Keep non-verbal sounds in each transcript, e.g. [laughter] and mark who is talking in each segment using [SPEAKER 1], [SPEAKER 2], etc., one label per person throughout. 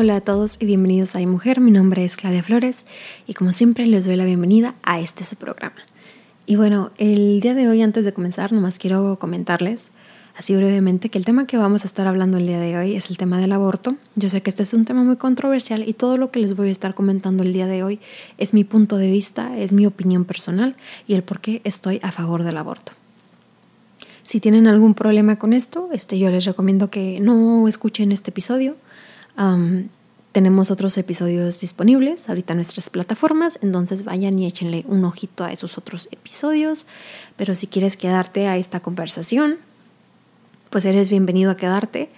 [SPEAKER 1] Hola a todos y bienvenidos a Mujer. Mi nombre es Claudia Flores y como siempre les doy la bienvenida a este su programa. Y bueno, el día de hoy antes de comenzar nomás quiero comentarles así brevemente que el tema que vamos a estar hablando el día de hoy es el tema del aborto. Yo sé que este es un tema muy controversial y todo lo que les voy a estar comentando el día de hoy es mi punto de vista, es mi opinión personal y el por qué estoy a favor del aborto. Si tienen algún problema con esto, este, yo les recomiendo que no escuchen este episodio tenemos otros episodios disponibles ahorita en nuestras plataformas, entonces vayan y échenle un ojito a esos otros episodios. Pero si quieres quedarte a esta conversación, pues eres bienvenido a quedarte.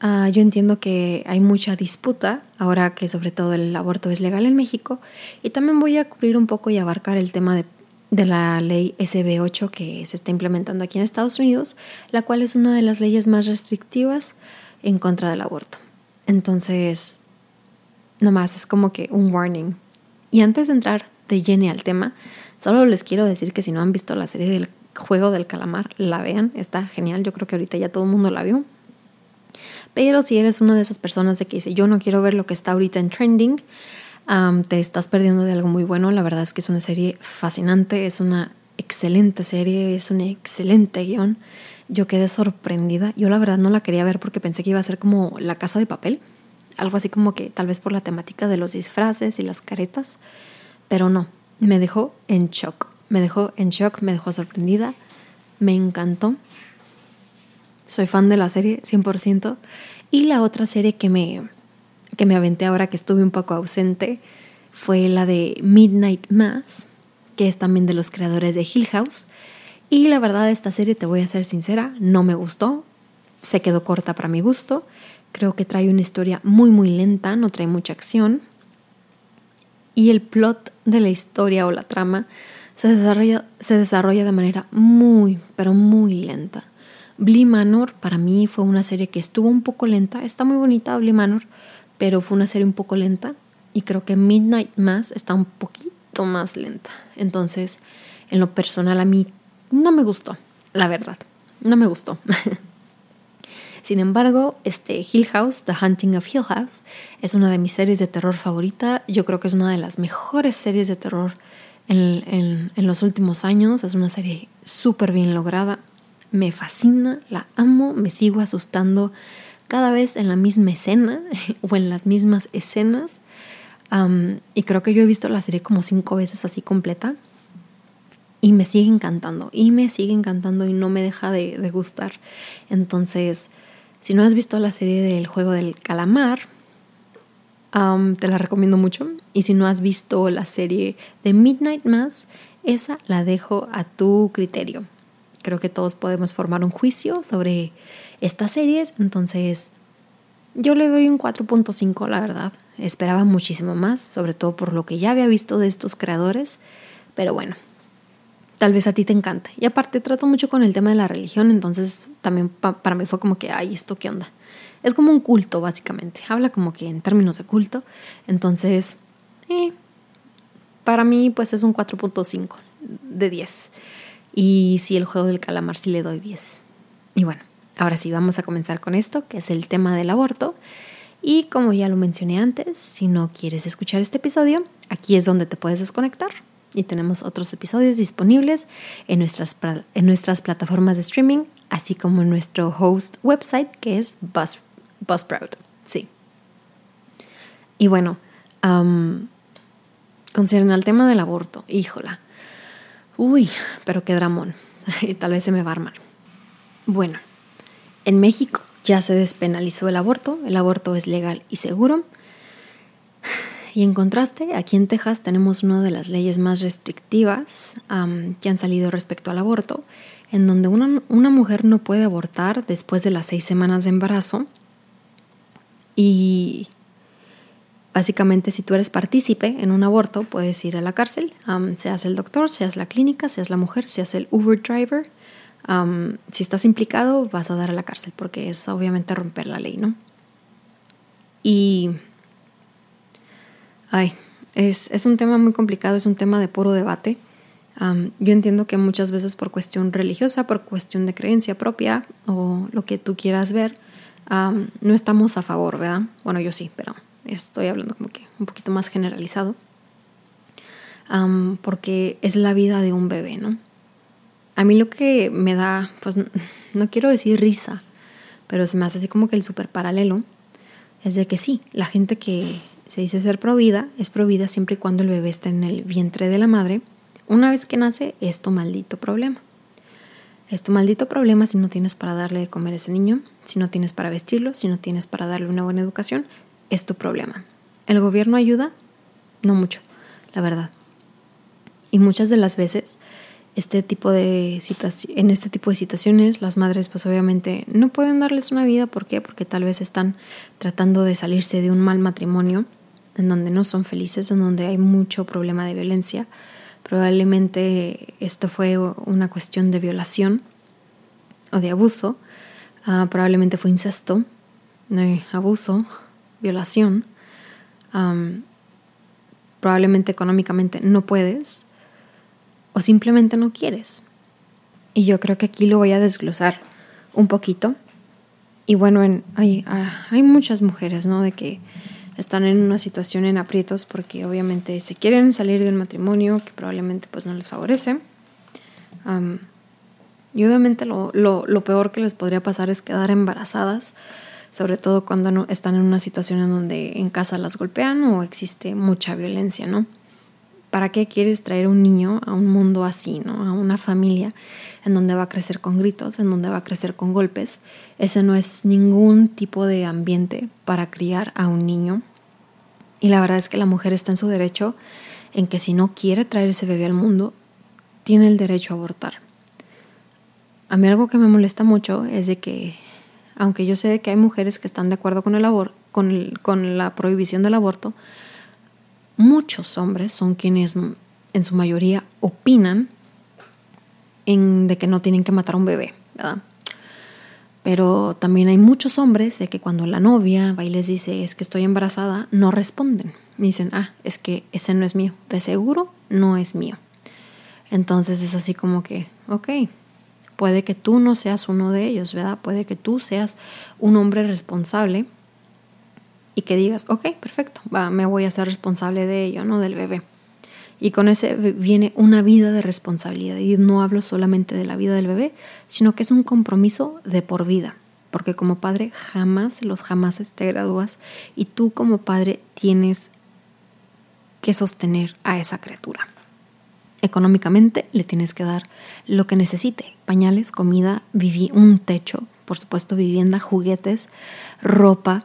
[SPEAKER 1] Ah, yo entiendo que hay mucha disputa ahora que sobre todo el aborto es legal en México y también voy a cubrir un poco y abarcar el tema de, de la ley SB8 que se está implementando aquí en Estados Unidos, la cual es una de las leyes más restrictivas en contra del aborto. Entonces, nomás es como que un warning. Y antes de entrar de lleno al tema, solo les quiero decir que si no han visto la serie del juego del calamar, la vean, está genial, yo creo que ahorita ya todo el mundo la vio. Pero si eres una de esas personas de que dice, yo no quiero ver lo que está ahorita en trending, te estás perdiendo de algo muy bueno. La verdad es que es una serie fascinante, es una excelente serie, es un excelente guion. Yo quedé sorprendida. Yo la verdad no la quería ver porque pensé que iba a ser como La Casa de Papel. Algo así como que tal vez por la temática de los disfraces y las caretas. Pero no, me dejó en shock. Me dejó en shock, me dejó sorprendida. Me encantó. Soy fan de la serie 100%. Y la otra serie que me, que me aventé ahora que estuve un poco ausente fue la de Midnight Mass, que es también de los creadores de Hill House. Y la verdad, esta serie, te voy a ser sincera, no me gustó. Se quedó corta para mi gusto. Creo que trae una historia muy, muy lenta, no trae mucha acción. Y el plot de la historia o la trama se desarrolla, se desarrolla de manera muy, pero muy lenta. Blee Manor para mí fue una serie que estuvo un poco lenta. Está muy bonita Blee Manor, pero fue una serie un poco lenta. Y creo que Midnight Mass está un poquito más lenta. Entonces, en lo personal, a mí no me gustó, la verdad, no me gustó. [laughs] Sin embargo, este Hill House, The Hunting of Hill House, es una de mis series de terror favorita. Yo creo que es una de las mejores series de terror en, en los últimos años. Es una serie súper bien lograda. Me fascina, la amo, me sigo asustando cada vez en la misma escena [laughs] o en las mismas escenas. y creo que yo he visto la serie como cinco veces así completa y me sigue encantando y me sigue encantando y no me deja de, gustar. Entonces, si no has visto la serie del juego del calamar, te la recomiendo mucho. Y si no has visto la serie de Midnight Mass, esa la dejo a tu criterio. Creo que todos podemos formar un juicio sobre estas series, entonces yo le doy un 4.5, la verdad. Esperaba muchísimo más, sobre todo por lo que ya había visto de estos creadores, pero bueno, tal vez a ti te encante. Y aparte trato mucho con el tema de la religión, entonces también para mí fue como que, ay, ¿esto qué onda? Es como un culto, básicamente. Habla como que en términos de culto. Entonces, eh, para mí pues es un 4.5 de 10. Y si el juego del calamar sí le doy 10. Y bueno, ahora sí, vamos a comenzar con esto, que es el tema del aborto. Y como ya lo mencioné antes, si no quieres escuchar este episodio, aquí es donde te puedes desconectar y tenemos otros episodios disponibles en nuestras, en nuestras plataformas de streaming, así como en nuestro host website que es Buzz, Buzzsprout. Sí. Y bueno, um, al tema del aborto, híjola. Uy, pero qué dramón. [laughs] Tal vez se me va a armar. Bueno, en México ya se despenalizó el aborto, el aborto es legal y seguro. Y en contraste, aquí en Texas tenemos una de las leyes más restrictivas que han salido respecto al aborto, en donde una, una, mujer no puede abortar después de las seis semanas de embarazo. Y básicamente si tú eres partícipe en un aborto, puedes ir a la cárcel, seas el doctor, seas la clínica, seas la mujer, seas el Uber driver. si estás implicado, vas a dar a la cárcel, porque es obviamente romper la ley, ¿no? Y Ay, es, un tema muy complicado, es un tema de puro debate. yo entiendo que muchas veces por cuestión religiosa, por cuestión de creencia propia o lo que tú quieras ver, no estamos a favor, ¿verdad? Bueno, yo sí, pero estoy hablando como que un poquito más generalizado, porque es la vida de un bebé, ¿no? A mí lo que me da, pues [laughs] no quiero decir risa, pero me hace así como que el súper paralelo, es de que sí, la gente que se dice ser provida es provida siempre y cuando el bebé está en el vientre de la madre. Una vez que nace, es tu maldito problema. Es tu maldito problema si no tienes para darle de comer a ese niño, si no tienes para vestirlo, si no tienes para darle una buena educación, es tu problema. ¿El gobierno ayuda? No mucho, la verdad. Y muchas de las veces este tipo de en este tipo de situaciones las madres pues obviamente no pueden darles una vida, ¿por qué? Porque tal vez están tratando de salirse de un mal matrimonio en donde no son felices, en donde hay mucho problema de violencia. Probablemente esto fue una cuestión de violación o de abuso, ah, probablemente fue incesto, abuso, violación. probablemente económicamente no puedes o simplemente no quieres. Y yo creo que aquí lo voy a desglosar un poquito. Y bueno, en, hay, ah, hay muchas mujeres, ¿no? De que están en una situación en aprietos porque obviamente se quieren salir del matrimonio que probablemente pues no les favorece. y obviamente lo, lo, lo, peor que les podría pasar es quedar embarazadas, sobre todo cuando no, están en una situación en donde en casa las golpean o existe mucha violencia, ¿no? ¿Para qué quieres traer un niño a un mundo así, ¿no? A una familia en donde va a crecer con gritos, en donde va a crecer con golpes. Ese no es ningún tipo de ambiente para criar a un niño. Y la verdad es que la mujer está en su derecho en que si no quiere traer ese bebé al mundo, tiene el derecho a abortar. A mí algo que me molesta mucho es de que, aunque yo sé que hay mujeres que están de acuerdo con, el con, con la prohibición del aborto, muchos hombres son quienes en su mayoría opinan en, de que no tienen que matar a un bebé, ¿verdad? Pero también hay muchos hombres de que cuando la novia va y les dice es que estoy embarazada, no responden. Dicen, ah, es que ese no es mío. De seguro no es mío. Entonces es así como que, ok, puede que tú no seas uno de ellos, ¿verdad? Puede que tú seas un hombre responsable y que digas, ok, perfecto, va, me voy a ser responsable de ello, ¿no? Del bebé. Y con ese viene una vida de responsabilidad. Y no hablo solamente de la vida del bebé, sino que es un compromiso de por vida. Porque como padre jamás, los jamás te gradúas y tú como padre tienes que sostener a esa criatura. Económicamente le tienes que dar lo que necesite, pañales, comida, un techo, por supuesto vivienda, juguetes, ropa,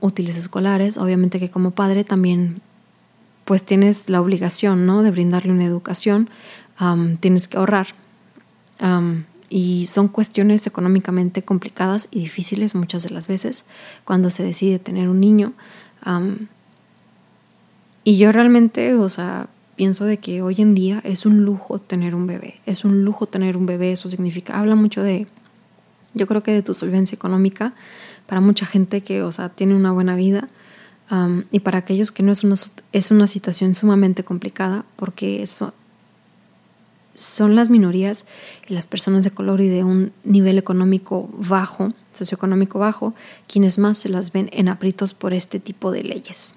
[SPEAKER 1] útiles escolares. Obviamente que como padre también pues tienes la obligación ¿no? de brindarle una educación, tienes que ahorrar. y son cuestiones económicamente complicadas y difíciles muchas de las veces cuando se decide tener un niño. y yo realmente, o sea, pienso de que hoy en día es un lujo tener un bebé. Es un lujo tener un bebé, eso significa, habla mucho de, yo creo que de tu solvencia económica, para mucha gente que, o sea, tiene una buena vida y para aquellos que no es una, es una situación sumamente complicada porque eso, son las minorías y las personas de color y de un nivel económico bajo, socioeconómico bajo, quienes más se las ven en aprietos por este tipo de leyes.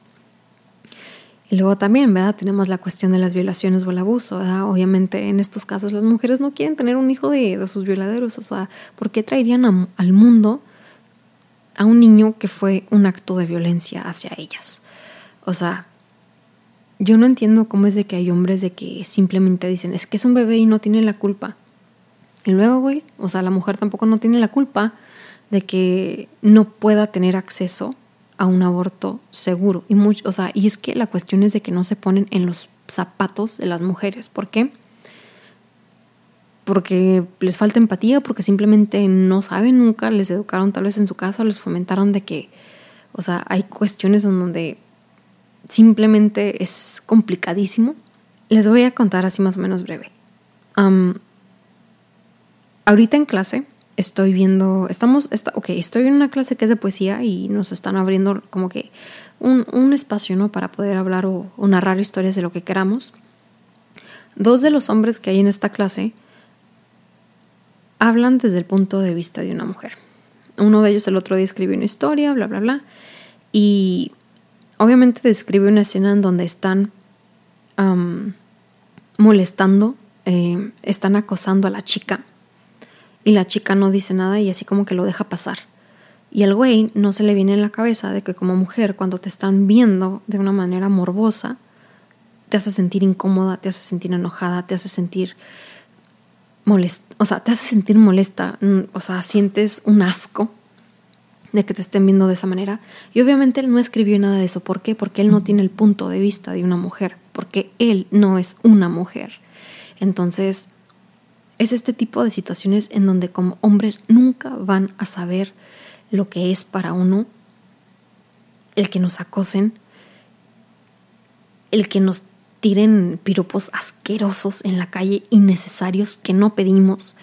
[SPEAKER 1] Y luego también, ¿verdad? Tenemos la cuestión de las violaciones o el abuso, ¿verdad? Obviamente en estos casos las mujeres no quieren tener un hijo de, sus violaderos, o sea, ¿por qué traerían al mundo a un niño que fue un acto de violencia hacia ellas. O sea, yo no entiendo cómo es de que hay hombres de que simplemente dicen, es que es un bebé y no tiene la culpa. Y luego, güey, o sea, la mujer tampoco no tiene la culpa de que no pueda tener acceso a un aborto seguro. Y, mucho, o sea, y es que la cuestión es de que no se ponen en los zapatos de las mujeres. ¿Por qué? Porque les falta empatía, porque simplemente no saben, nunca les educaron tal vez en su casa, les fomentaron de que, o sea, hay cuestiones en donde simplemente es complicadísimo. Les voy a contar así más o menos breve. ahorita en clase estoy viendo, estamos, está, ok, estoy en una clase que es de poesía y nos están abriendo como que un, un espacio, ¿no? Para poder hablar o narrar historias de lo que queramos. Dos de los hombres que hay en esta clase hablan desde el punto de vista de una mujer. Uno de ellos el otro día escribió una historia, bla, bla, bla. Y obviamente describe una escena en donde están molestando, eh, están acosando a la chica y la chica no dice nada y así como que lo deja pasar. Y al güey no se le viene en la cabeza de que como mujer cuando te están viendo de una manera morbosa, te hace sentir incómoda, te hace sentir enojada, te hace sentir molesta, o sea, te hace sentir molesta, mm, o sea, sientes un asco de que te estén viendo de esa manera. Y obviamente él no escribió nada de eso. ¿Por qué? Porque él no tiene el punto de vista de una mujer, porque él no es una mujer. Entonces, es este tipo de situaciones en donde como hombres nunca van a saber lo que es para uno el que nos acosen, el que nos tiren piropos asquerosos en la calle, innecesarios, que no pedimos.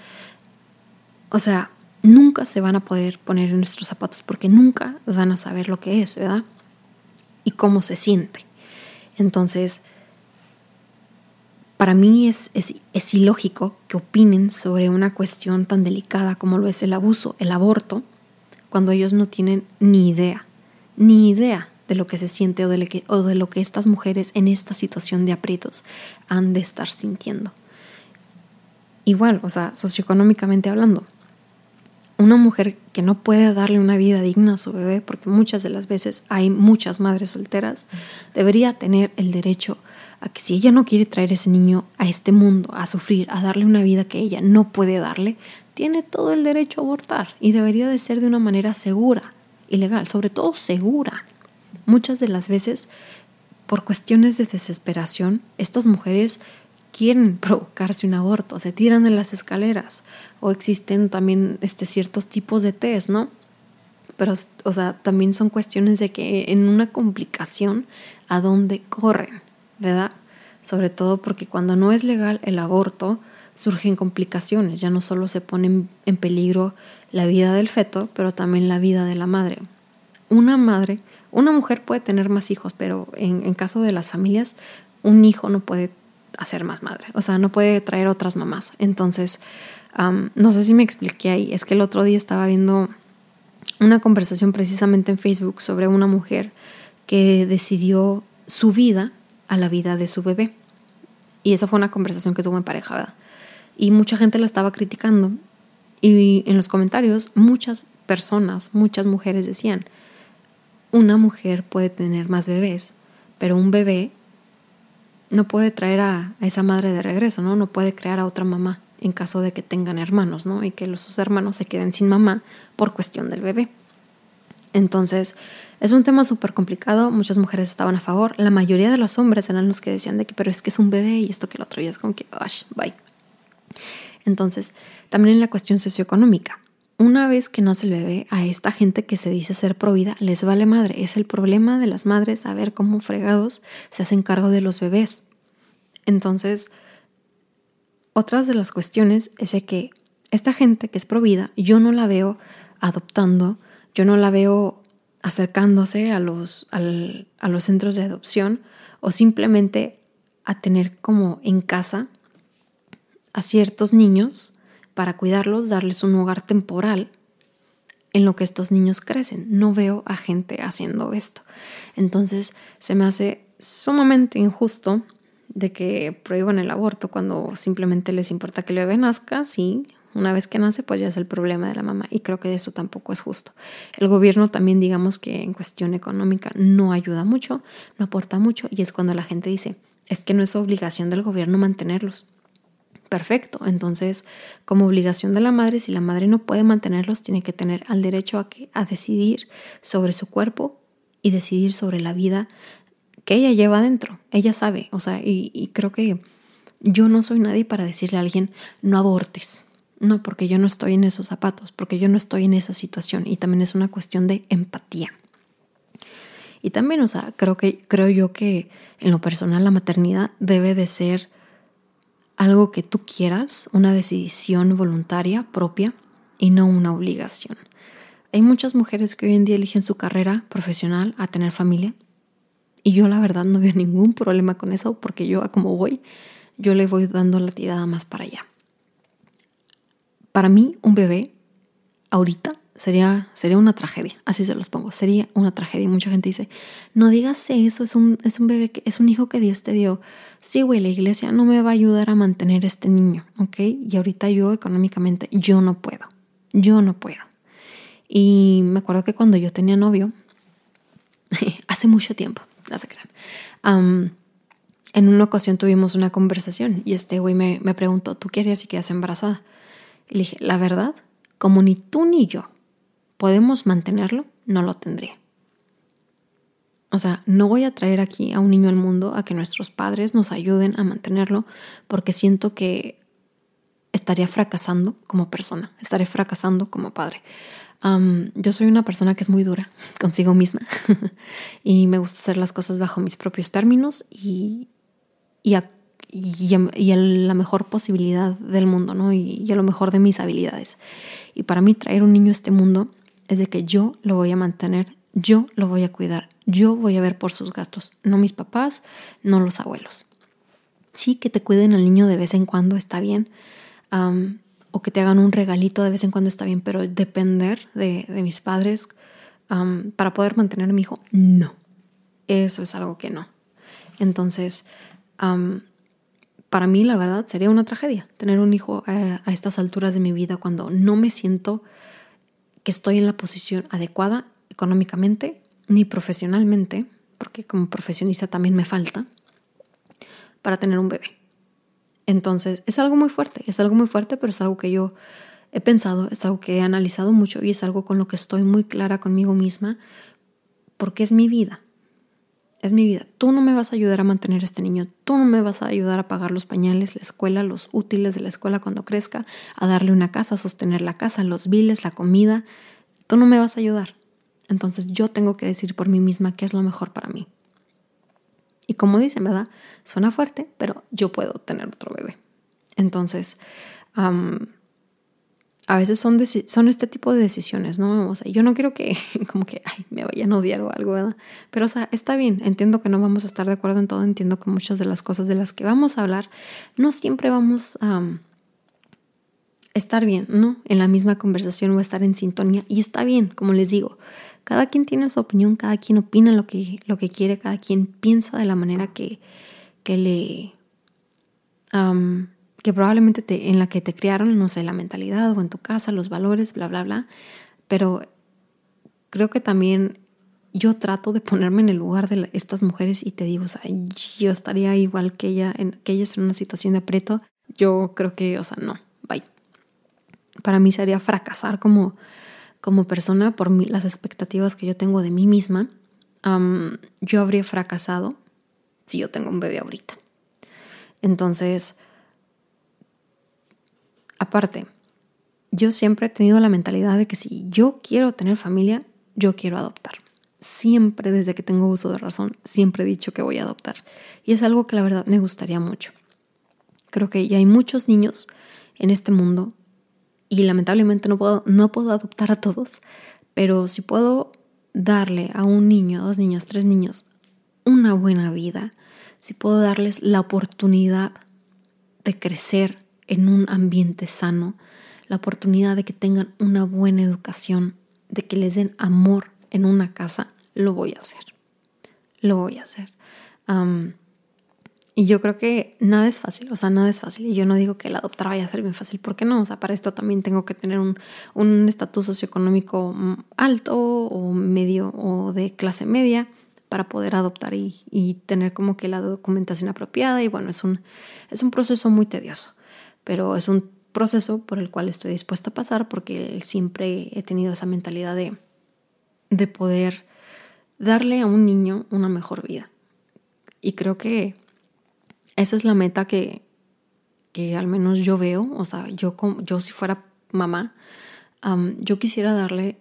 [SPEAKER 1] O sea, nunca se van a poder poner en nuestros zapatos porque nunca van a saber lo que es, ¿verdad? Y cómo se siente. Entonces, para mí es, es, ilógico que opinen sobre una cuestión tan delicada como lo es el abuso, el aborto, cuando ellos no tienen ni idea, ni idea de lo que se siente o de, lo que, estas mujeres en esta situación de aprietos han de estar sintiendo. Igual, o sea, socioeconómicamente hablando, una mujer que no puede darle una vida digna a su bebé, porque muchas de las veces hay muchas madres solteras, debería tener el derecho a que si ella no quiere traer ese niño a este mundo, a sufrir, a darle una vida que ella no puede darle, tiene todo el derecho a abortar y debería de ser de una manera segura y legal, sobre todo segura. Muchas de las veces, por cuestiones de desesperación, estas mujeres quieren [laughs] provocarse un aborto, se tiran de las escaleras o existen también este, ciertos tipos de test, ¿no? Pero, o sea, también son cuestiones de que en una complicación, ¿a dónde corren? ¿Verdad? Sobre todo porque cuando no es legal el aborto, surgen complicaciones, ya no solo se pone en peligro la vida del feto, pero también la vida de la madre. Una madre, una mujer puede tener más hijos, pero en, caso de las familias, un hijo no puede hacer más madre, o sea, no puede traer otras mamás. Entonces, no sé si me expliqué ahí, es que el otro día estaba viendo una conversación precisamente en Facebook sobre una mujer que decidió su vida a la vida de su bebé. Y esa fue una conversación que tuvo en pareja, ¿verdad? Y mucha gente la estaba criticando. Y en los comentarios muchas personas, muchas mujeres decían, una mujer puede tener más bebés, pero un bebé no puede traer a, esa madre de regreso, ¿no? No puede crear a otra mamá en caso de que tengan hermanos, ¿no? Y que los sus hermanos se queden sin mamá por cuestión del bebé. Entonces, es un tema súper complicado, muchas mujeres estaban a favor, la mayoría de los hombres eran los que decían de que, pero es que es un bebé y esto que el otro, y es como que, ¡ash! bye. Entonces, también en la cuestión socioeconómica. Una vez que nace el bebé, a esta gente que se dice ser provida les vale madre. Es el problema de las madres saber cómo fregados se hacen cargo de los bebés. Entonces, otras de las cuestiones es que esta gente que es provida, yo no la veo adoptando, yo no la veo acercándose a los, a los centros de adopción o simplemente a tener como en casa a ciertos niños para cuidarlos, darles un hogar temporal en lo que estos niños crecen. No veo a gente haciendo esto. Entonces se me hace sumamente injusto de que prohíban el aborto cuando simplemente les importa que el bebé nazca, sí, una vez que nace, pues ya es el problema de la mamá. Y creo que eso tampoco es justo. El gobierno también, digamos que en cuestión económica, no ayuda mucho, no aporta mucho. Y es cuando la gente dice, es que no es obligación del gobierno mantenerlos. Perfecto. Entonces, como obligación de la madre, si la madre no puede mantenerlos, tiene que tener al derecho a, que, a decidir sobre su cuerpo y decidir sobre la vida que ella lleva adentro. Ella sabe, o sea, y, y creo que yo no soy nadie para decirle a alguien, no abortes. No, porque yo no estoy en esos zapatos, porque yo no estoy en esa situación y también es una cuestión de empatía. Y también, o sea, creo que creo yo que en lo personal la maternidad debe de ser algo que tú quieras, una decisión voluntaria propia y no una obligación. Hay muchas mujeres que hoy en día eligen su carrera profesional a tener familia y yo la verdad no veo ningún problema con eso porque yo a como voy, yo le voy dando la tirada más para allá. Para mí un bebé ahorita sería, sería una tragedia, así se los pongo, sería una tragedia. Y mucha gente dice, no digas eso, es un, es un bebé, que, es un hijo que Dios te dio. Sí, güey, la iglesia no me va a ayudar a mantener este niño, ¿ok? Y ahorita yo económicamente, yo no puedo, yo no puedo. Y me acuerdo que cuando yo tenía novio, [laughs] hace mucho tiempo, no se crean, en una ocasión tuvimos una conversación y este güey me, me preguntó, ¿tú qué harías si quedas embarazada? Y le dije, la verdad, como ni tú ni yo podemos mantenerlo, no lo tendría. O sea, no voy a traer aquí a un niño al mundo a que nuestros padres nos ayuden a mantenerlo porque siento que estaría fracasando como persona, estaría fracasando como padre. yo soy una persona que es muy dura [laughs] consigo misma [laughs] y me gusta hacer las cosas bajo mis propios términos y, y, a, la mejor posibilidad del mundo, ¿no? Y, y a lo mejor de mis habilidades. Y para mí traer un niño a este mundo es de que yo lo voy a mantener, yo lo voy a cuidar, yo voy a ver por sus gastos, no mis papás, no los abuelos. Sí, que te cuiden al niño de vez en cuando está bien, o que te hagan un regalito de vez en cuando está bien, pero depender de, mis padres para poder mantener a mi hijo, no. Eso es algo que no. Entonces, para mí la verdad sería una tragedia tener un hijo a, a estas alturas de mi vida cuando no me siento que estoy en la posición adecuada económicamente ni profesionalmente, porque como profesionista también me falta, para tener un bebé. Entonces, es algo muy fuerte, es algo muy fuerte, pero es algo que yo he pensado, es algo que he analizado mucho y es algo con lo que estoy muy clara conmigo misma, porque es mi vida es mi vida. Tú no me vas a ayudar a mantener a este niño, tú no me vas a ayudar a pagar los pañales, la escuela, los útiles de la escuela cuando crezca, a darle una casa, a sostener la casa, los biles, la comida. Tú no me vas a ayudar. Entonces yo tengo que decir por mí misma qué es lo mejor para mí. Y como dicen, ¿verdad? Suena fuerte, pero yo puedo tener otro bebé. Entonces, a veces son, son este tipo de decisiones, ¿no? O sea, yo no quiero que [laughs] como que ay, me vayan a odiar o algo, ¿verdad? Pero, o sea, está bien, entiendo que no vamos a estar de acuerdo en todo, entiendo que muchas de las cosas de las que vamos a hablar no siempre vamos a estar bien, ¿no? En la misma conversación o estar en sintonía. Y está bien, como les digo, cada quien tiene su opinión, cada quien opina lo que, lo que quiere, cada quien piensa de la manera que, que le probablemente te, en la que te criaron, no sé, la mentalidad o en tu casa, los valores, bla, bla, bla. Pero creo que también yo trato de ponerme en el lugar de estas mujeres y te digo, o sea, yo estaría igual que ella, en, que ellas en una situación de aprieto. Yo creo que, o sea, no, bye. Para mí sería fracasar como, como persona por las expectativas que yo tengo de mí misma. yo habría fracasado si yo tengo un bebé ahorita. Entonces, Aparte, yo siempre he tenido la mentalidad de que si yo quiero tener familia, yo quiero adoptar. Siempre desde que tengo uso de razón, siempre he dicho que voy a adoptar. Y es algo que la verdad me gustaría mucho. Creo que ya hay muchos niños en este mundo y lamentablemente no puedo, no puedo adoptar a todos, pero si puedo darle a un niño, a dos niños, tres niños una buena vida, si puedo darles la oportunidad de crecer en un ambiente sano, la oportunidad de que tengan una buena educación, de que les den amor en una casa, lo voy a hacer. Lo voy a hacer. y yo creo que nada es fácil, o sea, nada es fácil. Y yo no digo que el adoptar vaya a ser bien fácil, porque no, o sea, para esto también tengo que tener un estatus socioeconómico mm, alto o medio o de clase media para poder adoptar y, y, tener como que la documentación apropiada. Y bueno, es un, es un proceso muy tedioso pero es un proceso por el cual estoy dispuesta a pasar porque siempre he tenido esa mentalidad de, de poder darle a un niño una mejor vida. Y creo que esa es la meta que, que al menos yo veo, o sea, yo, yo si fuera mamá, yo quisiera darle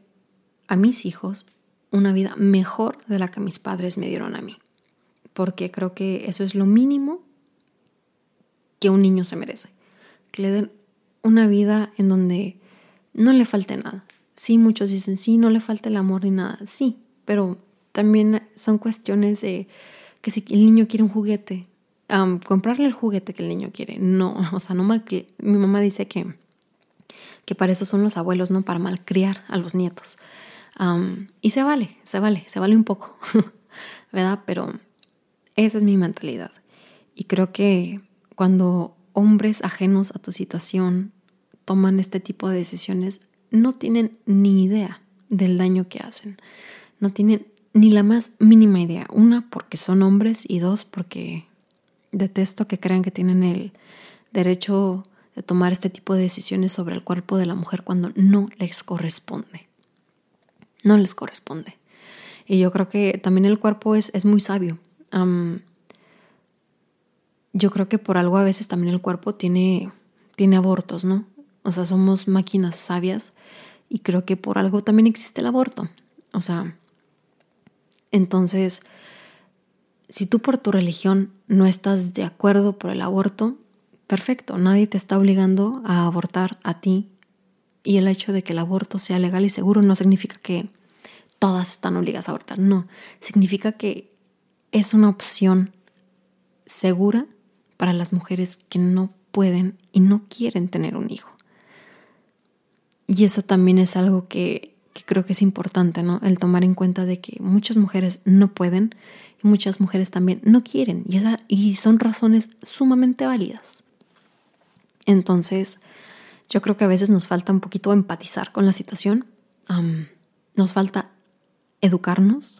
[SPEAKER 1] a mis hijos una vida mejor de la que mis padres me dieron a mí, porque creo que eso es lo mínimo que un niño se merece que le den una vida en donde no le falte nada. Sí, muchos dicen, sí, no le falta el amor ni nada. Sí, pero también son cuestiones de que si el niño quiere un juguete, comprarle el juguete que el niño quiere. No, [laughs] o sea, no mal mi mamá dice que que para eso son los abuelos, ¿no? Para malcriar a los nietos. y se vale, se vale, se vale un poco, [laughs] ¿verdad? Pero esa es mi mentalidad. Y creo que cuando hombres ajenos a tu situación toman este tipo de decisiones, no tienen ni idea del daño que hacen. No tienen ni la más mínima idea. Una, porque son hombres y dos, porque detesto que crean que tienen el derecho de tomar este tipo de decisiones sobre el cuerpo de la mujer cuando no les corresponde. No les corresponde. Y yo creo que también el cuerpo es, es muy sabio. Yo creo que por algo a veces también el cuerpo tiene, tiene abortos, ¿no? O sea, somos máquinas sabias y creo que por algo también existe el aborto. O sea, entonces, si tú por tu religión no estás de acuerdo por el aborto, perfecto, nadie te está obligando a abortar a ti. Y el hecho de que el aborto sea legal y seguro no significa que todas están obligadas a abortar, no, significa que es una opción segura para las mujeres que no pueden y no quieren tener un hijo. Y eso también es algo que, creo que es importante, ¿no? El tomar en cuenta de que muchas mujeres no pueden y muchas mujeres también no quieren. Y, esa, y son razones sumamente válidas. Entonces, yo creo que a veces nos falta un poquito empatizar con la situación. nos falta educarnos,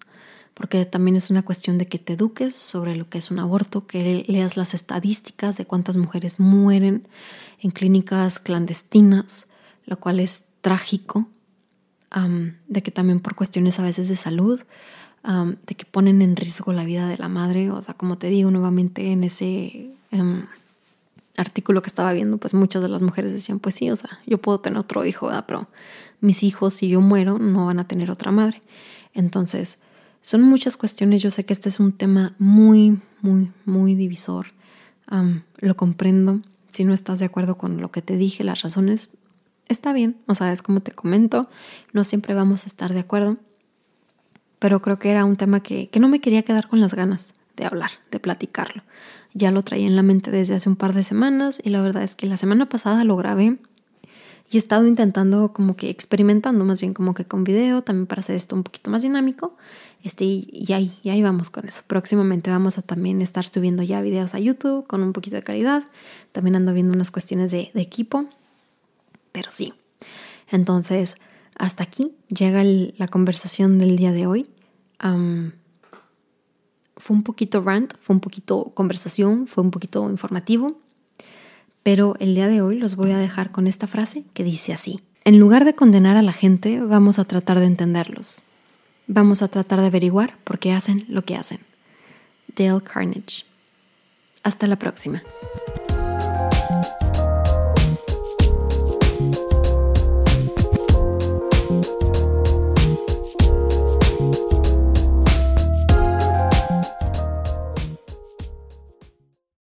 [SPEAKER 1] porque también es una cuestión de que te eduques sobre lo que es un aborto, que leas las estadísticas de cuántas mujeres mueren en clínicas clandestinas, lo cual es trágico, de que también por cuestiones a veces de salud, de que ponen en riesgo la vida de la madre, o sea, como te digo nuevamente en ese em, artículo que estaba viendo, pues muchas de las mujeres decían, pues sí, o sea, yo puedo tener otro hijo, pero mis hijos, si yo muero, no van a tener otra madre. Entonces, son muchas cuestiones, yo sé que este es un tema muy, muy, muy divisor, lo comprendo, si no estás de acuerdo con lo que te dije, las razones, está bien, o sea, es como te comento, no siempre vamos a estar de acuerdo, pero creo que era un tema que, no me quería quedar con las ganas de hablar, de platicarlo. Ya lo traía en la mente desde hace un par de semanas y la verdad es que la semana pasada lo grabé y he estado intentando como que experimentando más bien como que con video también para hacer esto un poquito más dinámico. Este, y, ahí, y ahí vamos con eso. Próximamente vamos a también estar subiendo ya videos a YouTube con un poquito de calidad. También ando viendo unas cuestiones de equipo pero sí. Entonces, hasta aquí llega la conversación del día de hoy. fue un poquito rant, fue un poquito conversación, fue un poquito informativo, pero el día de hoy los voy a dejar con esta frase que dice así. En lugar de condenar a la gente, vamos a tratar de entenderlos. Vamos a tratar de averiguar por qué hacen lo que hacen. Dale Carnage. Hasta la próxima.